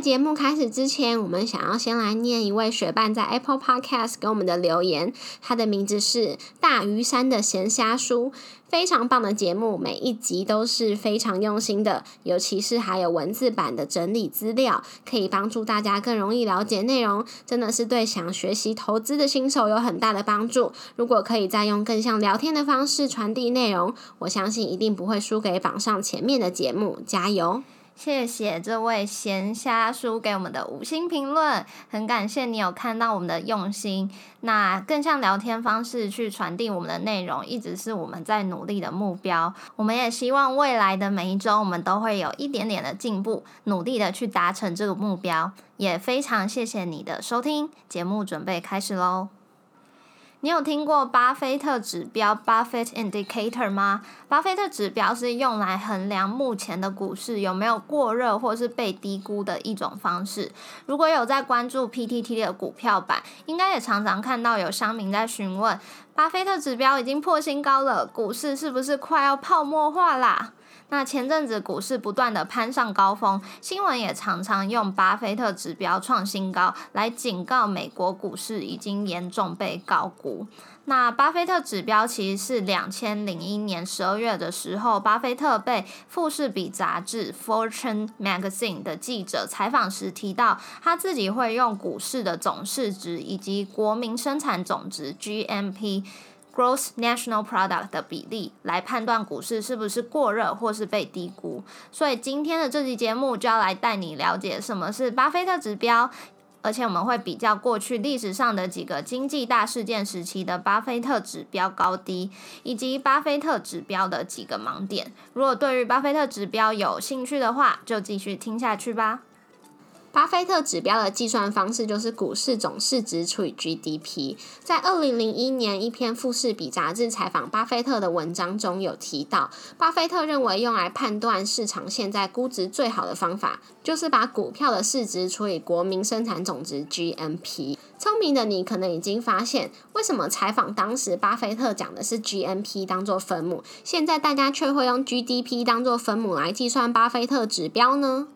节目开始之前，我们想要先来念一位学伴在 Apple Podcast 给我们的留言，他的名字是大鱼山的闲虾书，非常棒的节目，每一集都是非常用心的，尤其是还有文字版的整理资料，可以帮助大家更容易了解内容，真的是对想学习投资的新手有很大的帮助。如果可以再用更像聊天的方式传递内容，我相信一定不会输给榜上前面的节目，加油！谢谢这位闲虾叔给我们的五星评论，很感谢你有看到我们的用心。那更像聊天方式去传递我们的内容，一直是我们在努力的目标。我们也希望未来的每一周，我们都会有一点点的进步，努力的去达成这个目标。也非常谢谢你的收听，节目准备开始喽。你有听过巴菲特指标 （Buffett Indicator） 吗？巴菲特指标是用来衡量目前的股市有没有过热或是被低估的一种方式。如果有在关注 PTT 的股票版，应该也常常看到有乡民在询问：巴菲特指标已经破新高了，股市是不是快要泡沫化啦？那前阵子股市不断的攀上高峰，新闻也常常用巴菲特指标创新高来警告美国股市已经严重被高估。那巴菲特指标其实是两千零一年十二月的时候，巴菲特被富士比杂志 （Fortune Magazine） 的记者采访时提到，他自己会用股市的总市值以及国民生产总值 （GMP）。Gross National Product 的比例来判断股市是不是过热或是被低估，所以今天的这期节目就要来带你了解什么是巴菲特指标，而且我们会比较过去历史上的几个经济大事件时期的巴菲特指标高低，以及巴菲特指标的几个盲点。如果对于巴菲特指标有兴趣的话，就继续听下去吧。巴菲特指标的计算方式就是股市总市值除以 GDP。在二零零一年一篇富士比杂志采访巴菲特的文章中有提到，巴菲特认为用来判断市场现在估值最好的方法，就是把股票的市值除以国民生产总值 GMP。聪明的你可能已经发现，为什么采访当时巴菲特讲的是 GMP 当做分母，现在大家却会用 GDP 当做分母来计算巴菲特指标呢？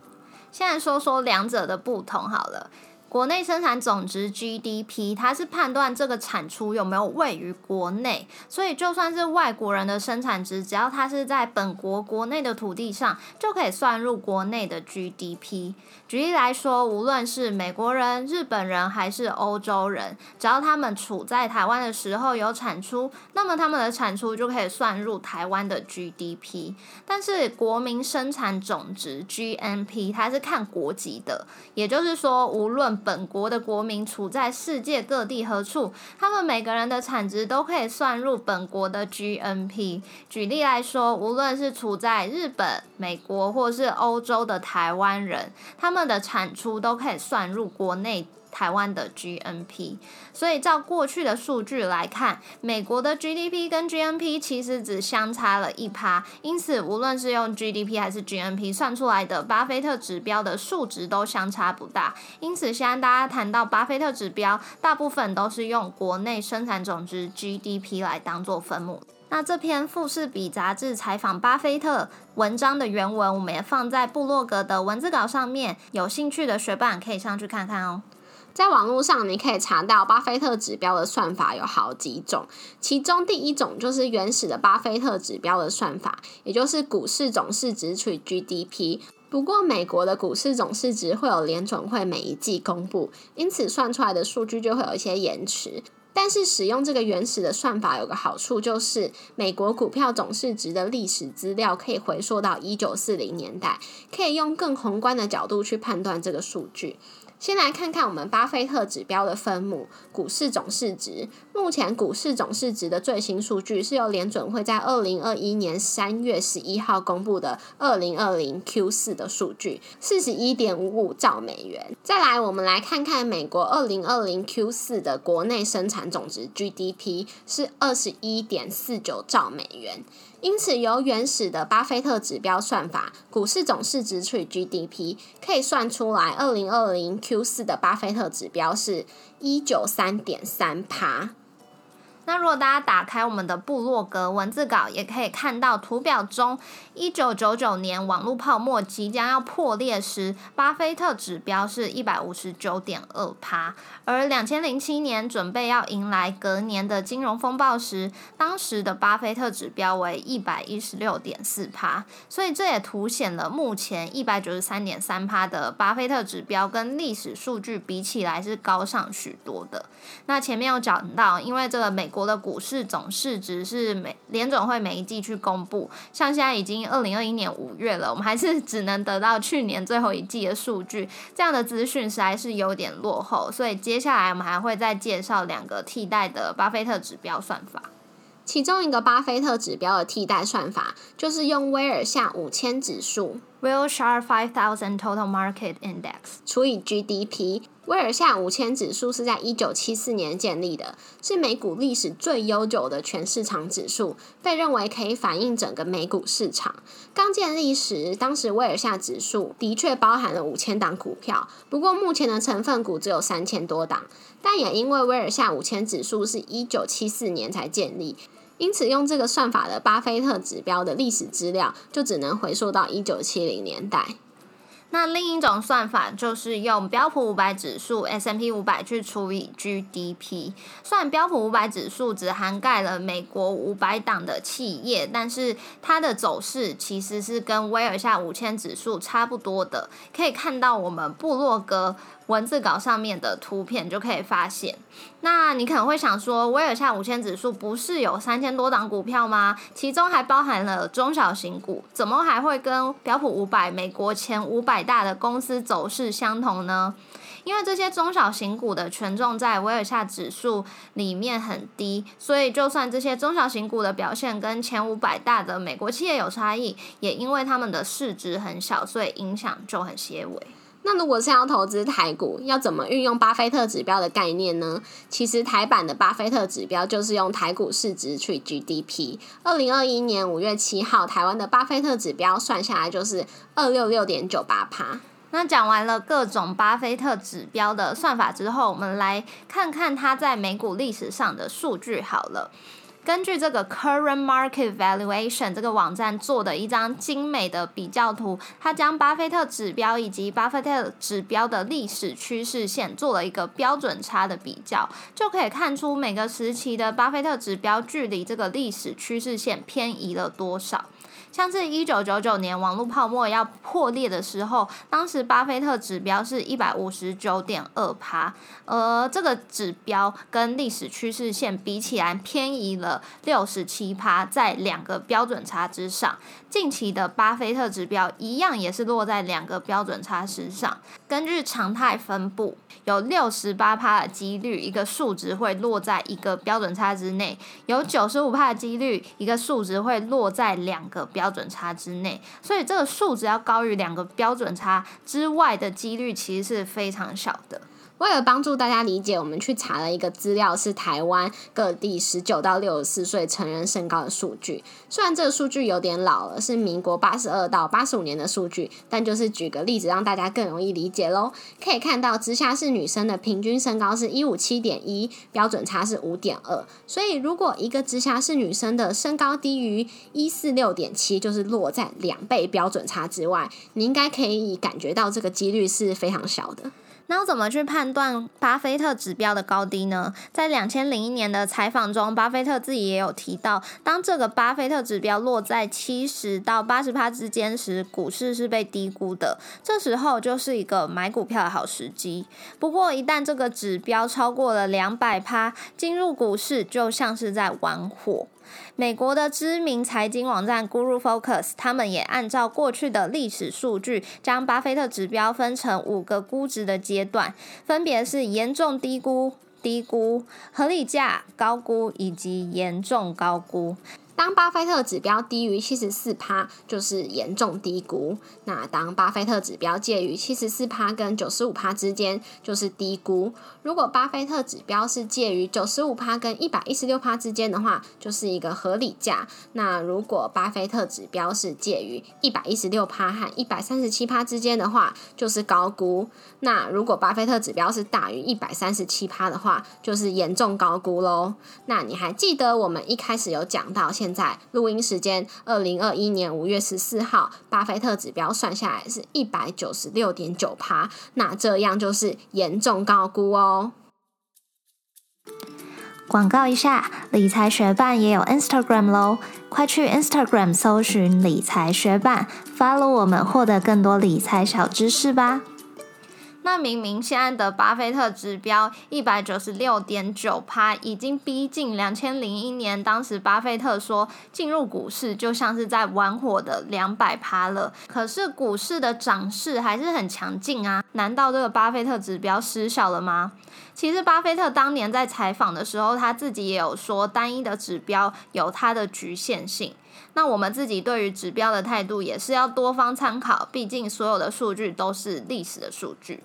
现在说说两者的不同好了。国内生产总值 GDP，它是判断这个产出有没有位于国内，所以就算是外国人的生产值，只要它是在本国国内的土地上，就可以算入国内的 GDP。举例来说，无论是美国人、日本人还是欧洲人，只要他们处在台湾的时候有产出，那么他们的产出就可以算入台湾的 GDP。但是国民生产总值 GNP，它是看国籍的，也就是说，无论本国的国民处在世界各地何处，他们每个人的产值都可以算入本国的 GNP。举例来说，无论是处在日本、美国或是欧洲的台湾人，他们的产出都可以算入国内。台湾的 GNP，所以照过去的数据来看，美国的 GDP 跟 GNP 其实只相差了一趴，因此无论是用 GDP 还是 GNP 算出来的巴菲特指标的数值都相差不大。因此，现在大家谈到巴菲特指标，大部分都是用国内生产总值 GDP 来当做分母。那这篇富士比杂志采访巴菲特文章的原文，我们也放在部落格的文字稿上面，有兴趣的学伴可以上去看看哦。在网络上，你可以查到巴菲特指标的算法有好几种，其中第一种就是原始的巴菲特指标的算法，也就是股市总市值除以 GDP。不过，美国的股市总市值会有联准会每一季公布，因此算出来的数据就会有一些延迟。但是，使用这个原始的算法有个好处，就是美国股票总市值的历史资料可以回溯到一九四零年代，可以用更宏观的角度去判断这个数据。先来看看我们巴菲特指标的分母——股市总市值。目前股市总市值的最新数据是由联准会在二零二一年三月十一号公布的二零二零 Q 四的数据，四十一点五五兆美元。再来，我们来看看美国二零二零 Q 四的国内生产总值 GDP 是二十一点四九兆美元。因此，由原始的巴菲特指标算法，股市总市值除以 GDP，可以算出来，二零二零 Q 四的巴菲特指标是一九三点三趴。那如果大家打开我们的部落格文字稿，也可以看到图表中，一九九九年网络泡沫即将要破裂时，巴菲特指标是一百五十九点二趴，而两千零七年准备要迎来隔年的金融风暴时，当时的巴菲特指标为一百一十六点四趴，所以这也凸显了目前一百九十三点三趴的巴菲特指标跟历史数据比起来是高上许多的。那前面有讲到，因为这个美国的股市总市值是每联总会每一季去公布，像现在已经二零二一年五月了，我们还是 只能得到去年最后一季的数据，这样的资讯实在是有点落后，所以接下来我们还会再介绍两个替代的巴菲特指标算法。其中一个巴菲特指标的替代算法，就是用威尔夏五千指数 Wilshire Five Thousand Total Market Index 除以 GDP。威尔夏五千指数是在一九七四年建立的，是美股历史最悠久的全市场指数，被认为可以反映整个美股市场。刚建立时，当时威尔夏指数的确包含了五千档股票，不过目前的成分股只有三千多档。但也因为威尔夏五千指数是一九七四年才建立。因此，用这个算法的巴菲特指标的历史资料，就只能回溯到一九七零年代。那另一种算法就是用标普五百指数 S M P 五百去除以 G D P。虽然标普五百指数只涵盖了美国五百档的企业，但是它的走势其实是跟威尔夏五千指数差不多的。可以看到我们部落格。文字稿上面的图片就可以发现，那你可能会想说，威尔夏五千指数不是有三千多档股票吗？其中还包含了中小型股，怎么还会跟标普五百美国前五百大的公司走势相同呢？因为这些中小型股的权重在威尔夏指数里面很低，所以就算这些中小型股的表现跟前五百大的美国企业有差异，也因为他们的市值很小，所以影响就很些微。那如果是要投资台股，要怎么运用巴菲特指标的概念呢？其实台版的巴菲特指标就是用台股市值除 GDP。二零二一年五月七号，台湾的巴菲特指标算下来就是二六六点九八趴。那讲完了各种巴菲特指标的算法之后，我们来看看它在美股历史上的数据好了。根据这个 Current Market Valuation 这个网站做的一张精美的比较图，它将巴菲特指标以及巴菲特指标的历史趋势线做了一个标准差的比较，就可以看出每个时期的巴菲特指标距离这个历史趋势线偏移了多少。像是一九九九年网络泡沫要破裂的时候，当时巴菲特指标是一百五十九点二趴，而这个指标跟历史趋势线比起来偏移了六十七趴，在两个标准差之上。近期的巴菲特指标一样也是落在两个标准差之上。根据常态分布，有六十八趴的几率一个数值会落在一个标准差之内，有九十五趴的几率一个数值会落在两个标准差之内。所以这个数值要高于两个标准差之外的几率其实是非常小的。为了帮助大家理解，我们去查了一个资料，是台湾各地十九到六十四岁成人身高的数据。虽然这个数据有点老了，是民国八十二到八十五年的数据，但就是举个例子，让大家更容易理解喽。可以看到，直辖市女生的平均身高是一五七点一，标准差是五点二。所以，如果一个直辖市女生的身高低于一四六点七，就是落在两倍标准差之外，你应该可以感觉到这个几率是非常小的。那要怎么去判断巴菲特指标的高低呢？在两千零一年的采访中，巴菲特自己也有提到，当这个巴菲特指标落在七十到八十趴之间时，股市是被低估的，这时候就是一个买股票的好时机。不过，一旦这个指标超过了两百趴，进入股市就像是在玩火。美国的知名财经网站 Guru Focus，他们也按照过去的历史数据，将巴菲特指标分成五个估值的阶段，分别是严重低估、低估、合理价、高估以及严重高估。当巴菲特指标低于七十四趴，就是严重低估；那当巴菲特指标介于七十四趴跟九十五趴之间，就是低估。如果巴菲特指标是介于九十五趴跟一百一十六趴之间的话，就是一个合理价。那如果巴菲特指标是介于一百一十六趴和一百三十七趴之间的话，就是高估。那如果巴菲特指标是大于一百三十七趴的话，就是严重高估喽。那你还记得我们一开始有讲到？现在录音时间，二零二一年五月十四号，巴菲特指标算下来是一百九十六点九趴，那这样就是严重高估哦。广告一下，理财学办也有 Instagram 喽，快去 Instagram 搜寻理财学办，follow 我们，获得更多理财小知识吧。那明明现在的巴菲特指标一百九十六点九趴，已经逼近两千零一年，当时巴菲特说进入股市就像是在玩火的两百趴了。可是股市的涨势还是很强劲啊！难道这个巴菲特指标失效了吗？其实巴菲特当年在采访的时候，他自己也有说，单一的指标有它的局限性。那我们自己对于指标的态度也是要多方参考，毕竟所有的数据都是历史的数据。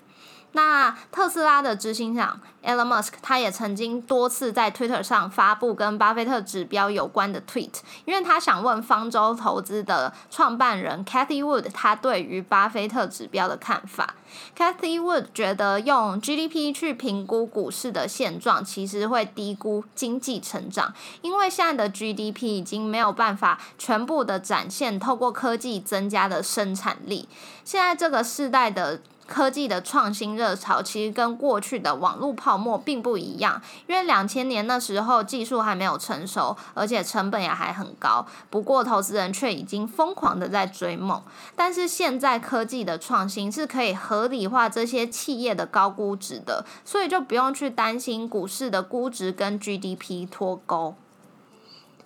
那特斯拉的执行长 Elon Musk，他也曾经多次在 Twitter 上发布跟巴菲特指标有关的 tweet，因为他想问方舟投资的创办人 Cathy Wood，他对于巴菲特指标的看法。Cathy Wood 觉得用 GDP 去评估股市的现状，其实会低估经济成长，因为现在的 GDP 已经没有办法全部的展现透过科技增加的生产力。现在这个世代的。科技的创新热潮其实跟过去的网络泡沫并不一样，因为两千年那时候技术还没有成熟，而且成本也还很高。不过投资人却已经疯狂的在追梦。但是现在科技的创新是可以合理化这些企业的高估值的，所以就不用去担心股市的估值跟 GDP 脱钩。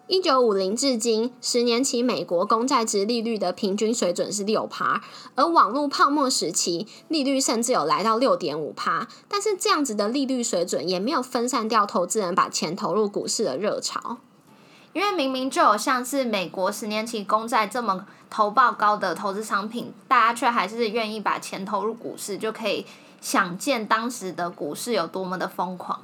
一九五零至今，十年期美国公债值利率的平均水准是六趴，而网络泡沫时期利率甚至有来到六点五趴。但是这样子的利率水准也没有分散掉投资人把钱投入股市的热潮，因为明明就有像是美国十年期公债这么投报高的投资商品，大家却还是愿意把钱投入股市，就可以想见当时的股市有多么的疯狂。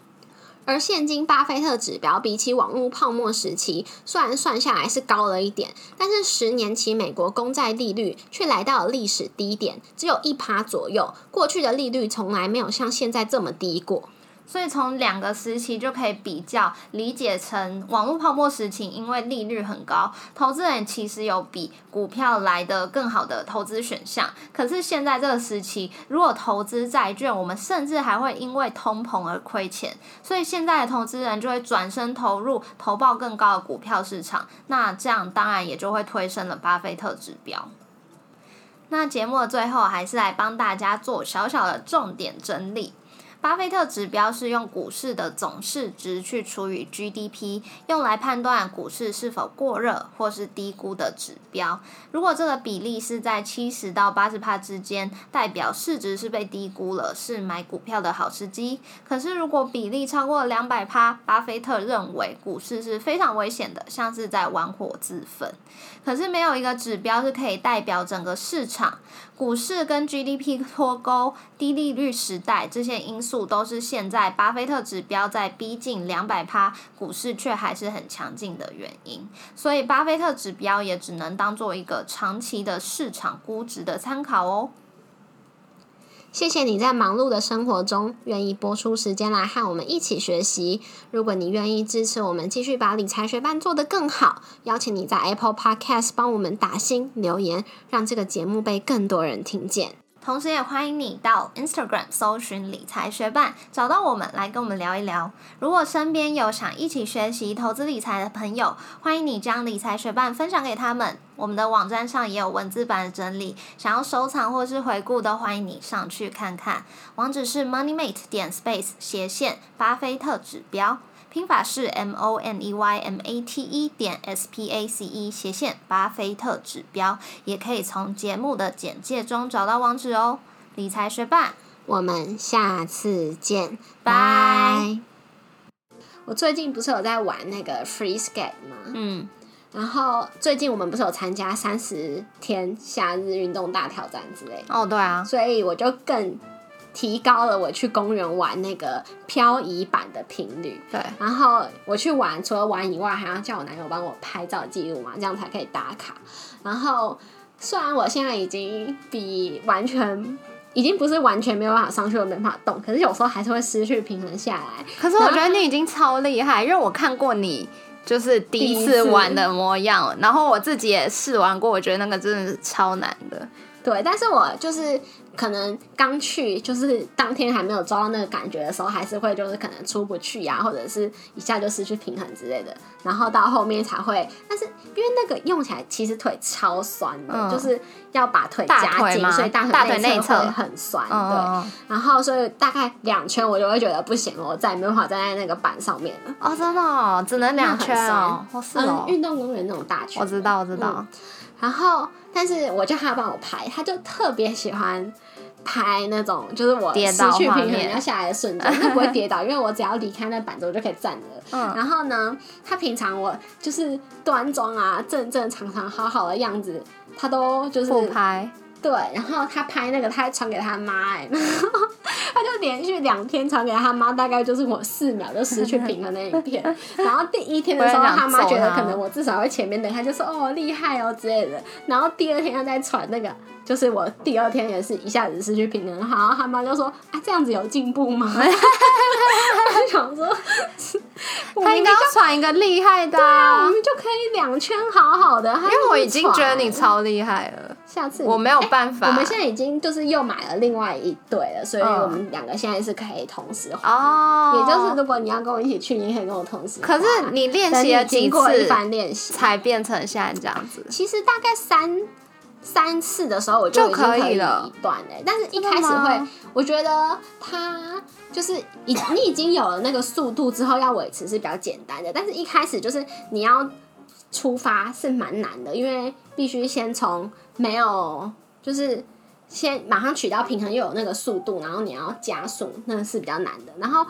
而现今巴菲特指标比起网络泡沫时期，虽然算下来是高了一点，但是十年期美国公债利率却来到了历史低点，只有一趴左右。过去的利率从来没有像现在这么低过。所以从两个时期就可以比较理解成网络泡沫时期，因为利率很高，投资人其实有比股票来的更好的投资选项。可是现在这个时期，如果投资债券，我们甚至还会因为通膨而亏钱。所以现在的投资人就会转身投入投报更高的股票市场。那这样当然也就会推升了巴菲特指标。那节目的最后，还是来帮大家做小小的重点整理。巴菲特指标是用股市的总市值去除以 GDP，用来判断股市是否过热或是低估的指标。如果这个比例是在七十到八十帕之间，代表市值是被低估了，是买股票的好时机。可是如果比例超过两百帕，巴菲特认为股市是非常危险的，像是在玩火自焚。可是没有一个指标是可以代表整个市场。股市跟 GDP 脱钩、低利率时代这些因素，都是现在巴菲特指标在逼近两百趴，股市却还是很强劲的原因。所以，巴菲特指标也只能当做一个长期的市场估值的参考哦。谢谢你在忙碌的生活中愿意播出时间来和我们一起学习。如果你愿意支持我们继续把理财学班做得更好，邀请你在 Apple Podcast 帮我们打新留言，让这个节目被更多人听见。同时，也欢迎你到 Instagram 搜寻理财学伴，找到我们来跟我们聊一聊。如果身边有想一起学习投资理财的朋友，欢迎你将理财学伴分享给他们。我们的网站上也有文字版的整理，想要收藏或是回顾的，欢迎你上去看看。网址是 moneymate 点 space 斜线巴菲特指标。拼法是 M O N E Y M A T E 点 S P A C E 斜线巴菲特指标，也可以从节目的简介中找到网址哦。理财学霸，我们下次见，拜。我最近不是有在玩那个 Free Skate 吗？嗯。然后最近我们不是有参加三十天夏日运动大挑战之类，哦，对啊，所以我就更提高了我去公园玩那个漂移板的频率。对，然后我去玩，除了玩以外，还要叫我男友帮我拍照记录嘛，这样才可以打卡。然后虽然我现在已经比完全。已经不是完全没有办法上去，我没办法动，可是有时候还是会失去平衡下来。可是我觉得你已经超厉害，因为我看过你就是第一次玩的模样，然后我自己也试玩过，我觉得那个真的是超难的。对，但是我就是可能刚去，就是当天还没有抓到那个感觉的时候，还是会就是可能出不去呀，或者是一下就失去平衡之类的。然后到后面才会，但是因为那个用起来其实腿超酸的，就是要把腿夹紧，所以大腿内侧会很酸。对，然后所以大概两圈我就会觉得不行了，我再也没办法站在那个板上面了。哦，真的，只能两圈哦。嗯，运动公园那种大圈，我知道，我知道。然后，但是我叫他帮我拍，他就特别喜欢拍那种，就是我失去平衡要下来的瞬间，他不会跌倒，因为我只要离开那板子，我就可以站着。嗯。然后呢，他平常我就是端庄啊、正正常常、好好的样子，他都就是不拍。对，然后他拍那个，他还传给他妈哎，他就连续两天传给他妈，大概就是我四秒就失去平衡的影片。然后第一天的时候，他妈觉得可能我至少会前面等，他就说哦厉害哦之类的。然后第二天他再传那个，就是我第二天也是一下子失去平衡，然后他妈就说啊这样子有进步吗？他就想说，他应该要传一个厉害的，对啊我们就可以两圈好好的。因为我已经觉得你超厉害了。下次我没有办法。我们现在已经就是又买了另外一对了，所以我们两个现在是可以同时哦。也就是如果你要跟我一起去，你可以跟我同时。可是你练习了几次，一番练习才变成现在这样子。其实大概三三次的时候，我就可以了一段哎。但是一开始会，我觉得他就是已你已经有了那个速度之后，要维持是比较简单的。但是一开始就是你要出发是蛮难的，因为必须先从。没有，就是先马上取到平衡，又有那个速度，然后你要加速，那个是比较难的。然后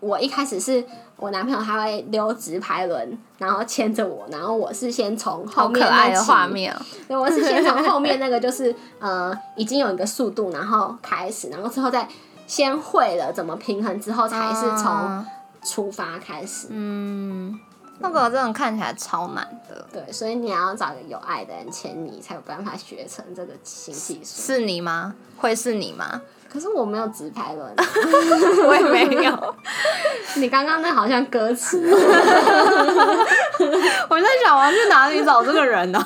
我一开始是我男朋友他会溜直排轮，然后牵着我，然后我是先从后面那的画面，对，我是先从后面那个就是呃已经有一个速度，然后开始，然后之后再先会了怎么平衡之后，才是从出发开始，嗯。那个真的看起来超难的，对，所以你要找个有爱的人牵你，才有办法学成这个新技术。是你吗？会是你吗？可是我没有直排轮，我也没有。你刚刚那好像歌词。我在想，我要去哪里找这个人呢？